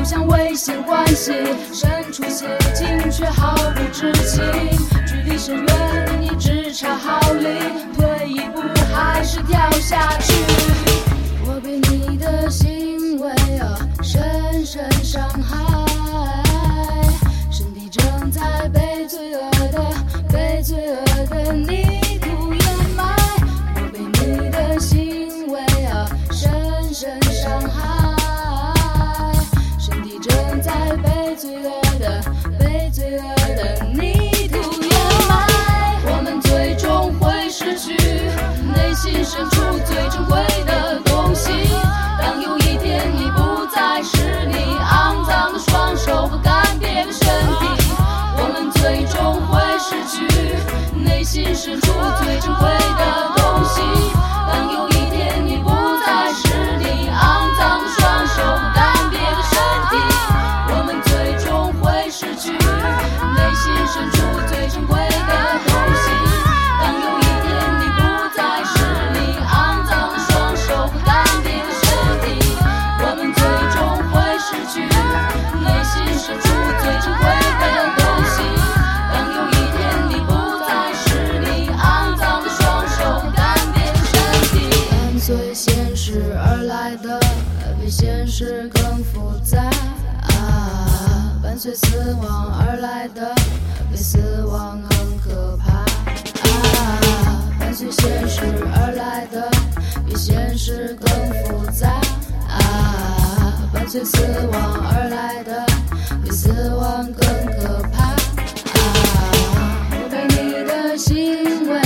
就像危险关系，身处险境却毫不知情，距离甚远，你只差毫厘，退一步还是掉下去，我被你的行为啊深深伤害。心深处最珍贵的随死亡而来的，比死亡更可怕。啊。我被你的行为。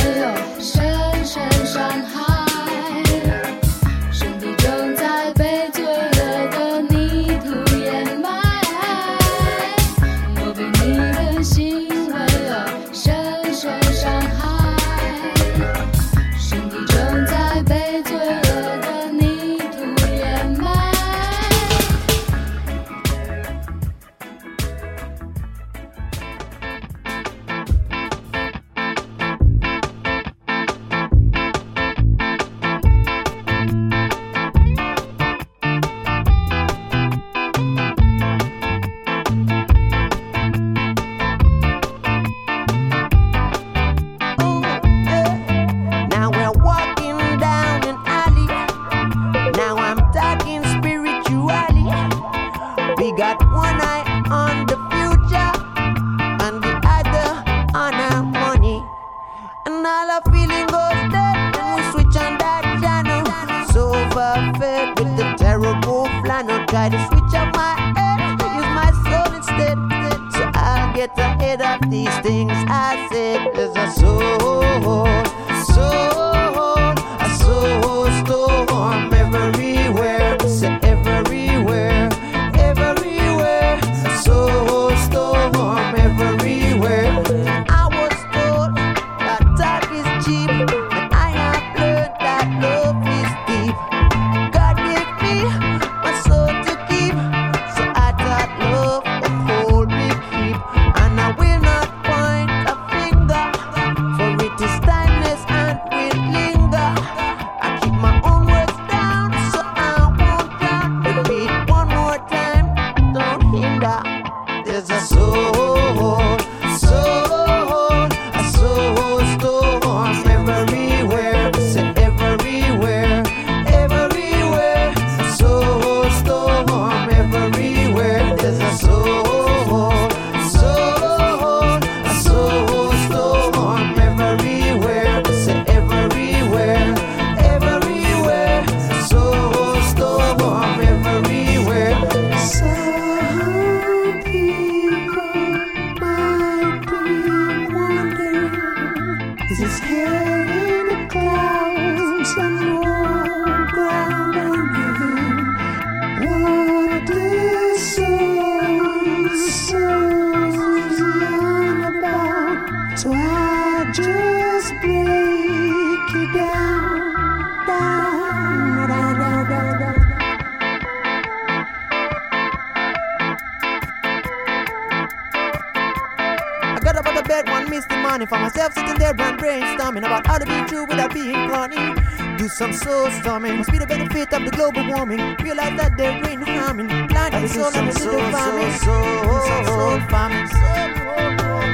funny for myself sitting there and brainstorming about how to be true without being funny. Do some soul storming. Must be the benefit of the global warming. Realize that there ain't harming. Plant the soul and the soul, farming. Soul, soul, soul, soul farming. Soul, soul, soul.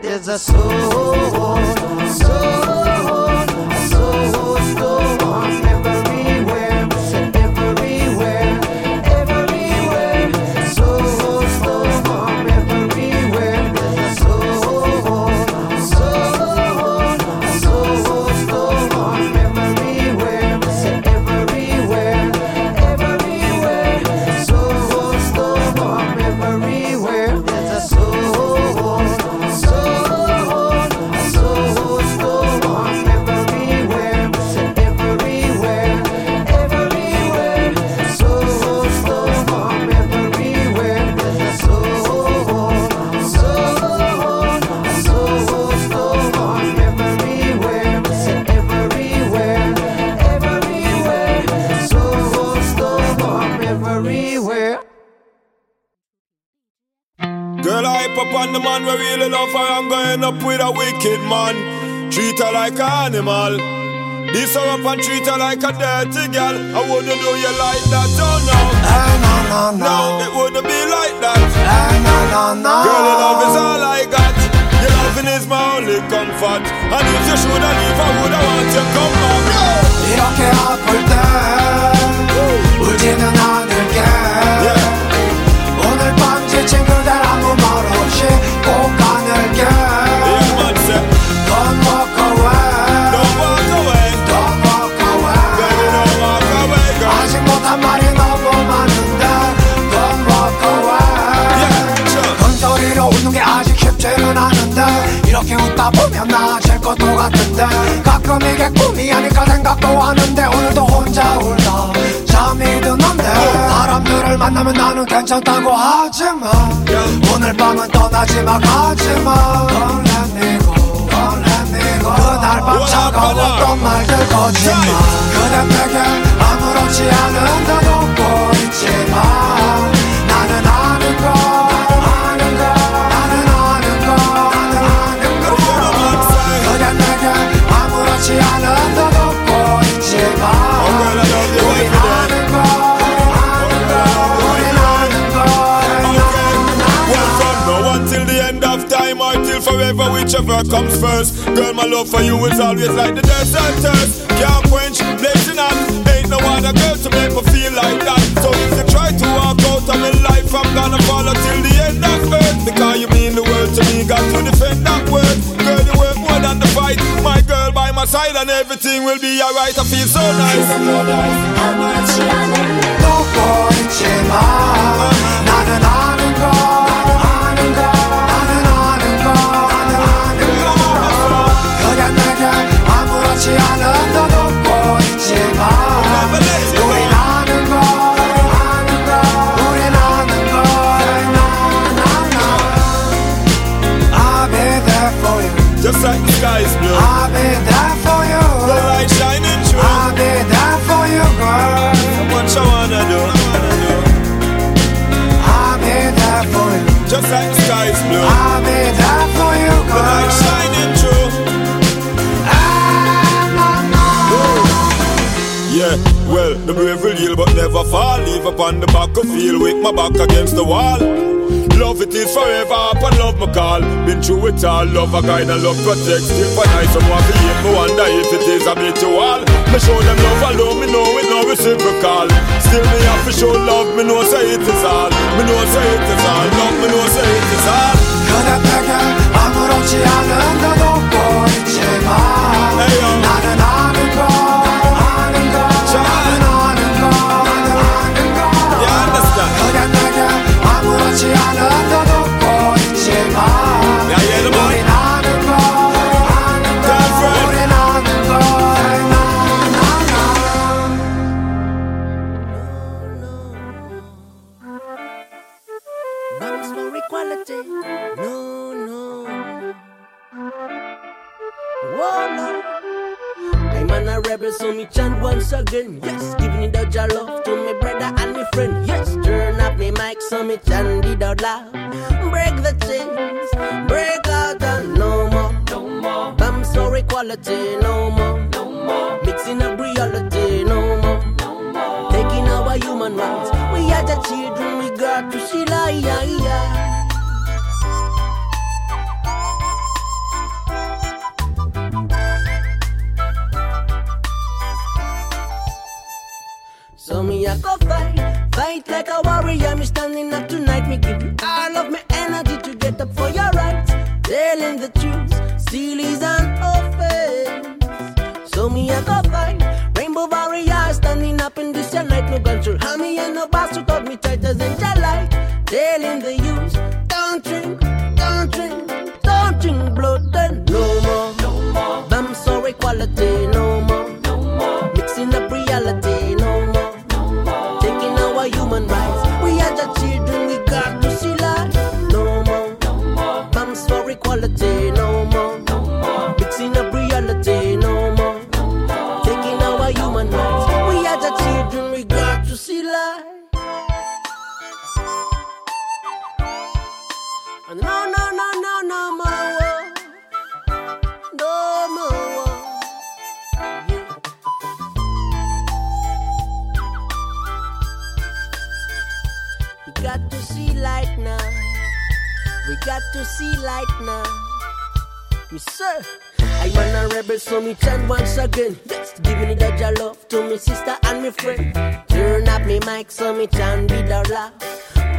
There's a soul, soul, soul gostou. Wicked man. Treat her like an animal. This her up and treat her like a dirty girl. I wouldn't do you like that, oh no. Hey, no, no, no. No, it wouldn't be like that. Hey, no, no, no. 같은데. 가끔 이게 꿈이 아닐까 생각도 하는데 오늘도 혼자 울다 잠이 드는데. 사람들을 만나면 나는 괜찮다고 하지만 오늘 밤은 떠나지 마 가지마. Don't let me go Don't let me go 그날 밤 차가웠던 말들 거짓말. 그대 내게 아무렇지 않은 듯 웃고 있지만 whichever comes first. Girl, my love for you is always like the desert thirst. Can't quench, blazing hot. Ain't no other girl to make me feel like that. So if you try to walk out of my life, I'm gonna follow till the end of earth. Because you mean the world to me, got to defend that word. Girl, you work more than the fight. My girl by my side, and everything will be alright. I feel so nice. She's a good life, I'm not No boy, Just like the sky is blue. I'll be there for you, girl. The light shining through. Ah, yeah, well, the brave will yield but never fall. Leave upon the back of field with my back against the wall. Love it is forever up and love my call. Been through it all, love a guide and love protect. Still for nice, someone to hate me wonder if it is a bit too all. Me show them love alone, me know it no reciprocal. Still me have to show love, me know say it is all. Me know say it is all, love me know say it is all. 그대 내게 아무렇지 않은 듯 웃 Banks for equality. No, no. Whoa, no. I'm an a rebel, so me chant once again. Yes, giving it out your love to me brother and me friend. Yes, turn up me mic, so me chant it out loud. Break the chains, break out and no more. No more. Banks for equality, no more. No more. Mixing up reality, Children, we got to see light. So me I go fight, fight like a warrior. Me standing up tonight. Me give you all of my energy to get up for your rights. Telling the truth, still is an offense. So me I go fight, No control, me and no to cut me tighter than light. Telling the youth, got to see light now. Yes, sir. I'm on a rebel, so me chant once again. Just giving it that your love to me sister and me friend. Turn up me mic, so me chant with a laugh.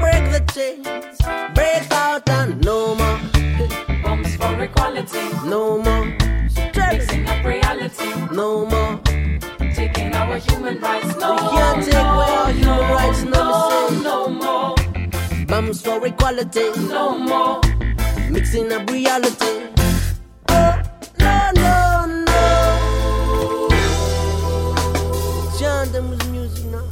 Break the chains, break out and no more, Bombs for equality, no more. mixing up reality, No more. taking our human rights. No, We can't take no, away our human no, rights, no, no, no more, For equality, no more. mixing up reality. Oh, no, no, no. John, them was music now.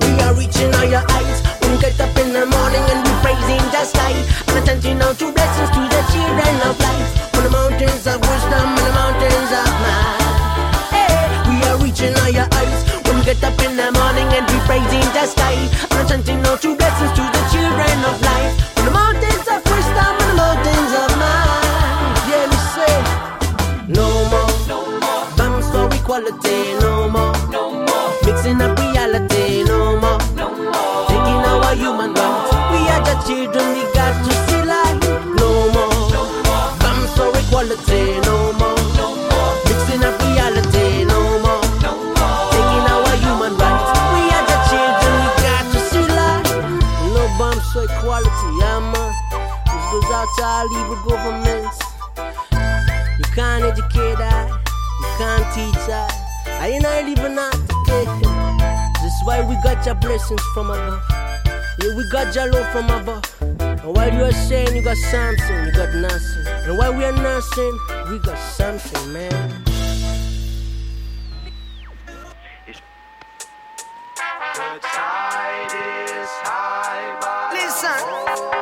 We are reaching higher heights. We get up in the morning and we praising the sky. And attention now to blessings to the children of life. On the mountains of wisdom and the mountains up in the morning and we praising the sky. And attention now to blessings to the children of light. On the mountains of wisdom and the mountains of might. Yeah, we say, no more. No more, Bombs for equality, no more. no more, Mixing up reality, no more. no more. Taking our human rights. We are the children, This goes out to all evil governments. You can't educate that, you can't teach that. I ain't not even not today. This is why we got your blessings from above. Yeah, we got your love from above. And while you are saying you got something, you got nothing. And while we are nothing, we got something, man. Listen,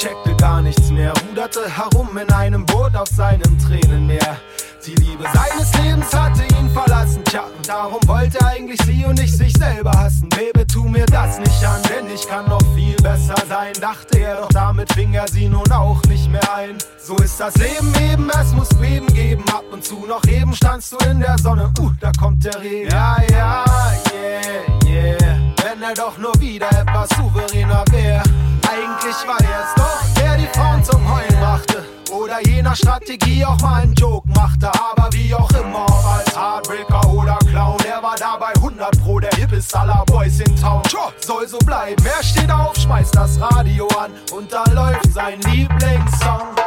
checkte gar nichts mehr, ruderte herum in einem Boot auf seinem Tränenmeer. Die Liebe seines Lebens hatte ihn verlassen, tja, und darum wollte er eigentlich sie und nicht sich selber hassen. Baby, tu mir das nicht an, denn ich kann noch viel besser sein, dachte er, doch damit fing er sie nun auch nicht mehr ein. So ist das Leben eben, es muss Beben geben, ab und zu noch eben standst du in der Sonne, uh, da kommt der Regen. Ja, ja, yeah, yeah, wenn er doch nur wieder etwas souveräner wäre. Eigentlich war er es doch, der die Frauen zum Heulen brachte. Oder jener Strategie auch mal einen Joke machte. Aber wie auch immer, ob als Heartbreaker oder Clown, er war dabei 100 Pro, der hippest aller Boys in Town. Tja, soll so bleiben. Er steht auf, schmeißt das Radio an und da läuft sein Lieblingssong.